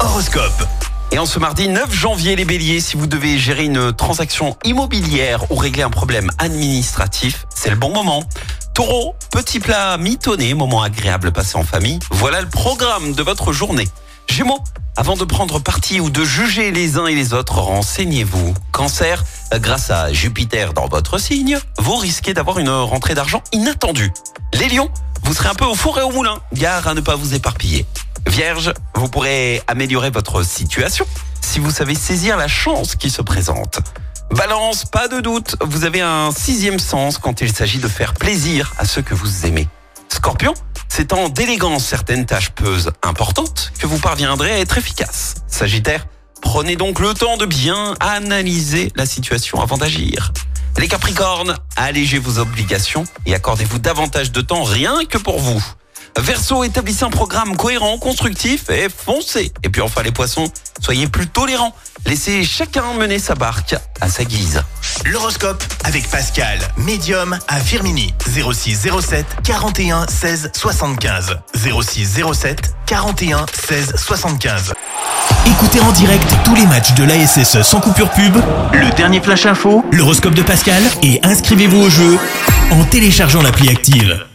Horoscope. Et en ce mardi 9 janvier, les béliers, si vous devez gérer une transaction immobilière ou régler un problème administratif, c'est le bon moment. Taureau, petit plat mitonné, moment agréable passé en famille. Voilà le programme de votre journée. Gémeaux, avant de prendre parti ou de juger les uns et les autres, renseignez-vous. Cancer, grâce à Jupiter dans votre signe, vous risquez d'avoir une rentrée d'argent inattendue. Les lions, vous serez un peu au four et au moulin, gare à ne pas vous éparpiller. Vierge, vous pourrez améliorer votre situation si vous savez saisir la chance qui se présente. Balance, pas de doute, vous avez un sixième sens quand il s'agit de faire plaisir à ceux que vous aimez. Scorpion, c'est en déléguant certaines tâches peuses importantes que vous parviendrez à être efficace. Sagittaire, prenez donc le temps de bien analyser la situation avant d'agir. Les Capricornes, allégez vos obligations et accordez-vous davantage de temps rien que pour vous. Verseau, établissez un programme cohérent, constructif et foncez. Et puis enfin les poissons, soyez plus tolérants. Laissez chacun mener sa barque à sa guise. L'horoscope avec Pascal, médium à Firmini. 06 07 41 16 75. 06 07 41 16 75. Écoutez en direct tous les matchs de l'ASSE sans coupure pub, le dernier flash info, l'horoscope de Pascal et inscrivez-vous au jeu en téléchargeant l'appli active.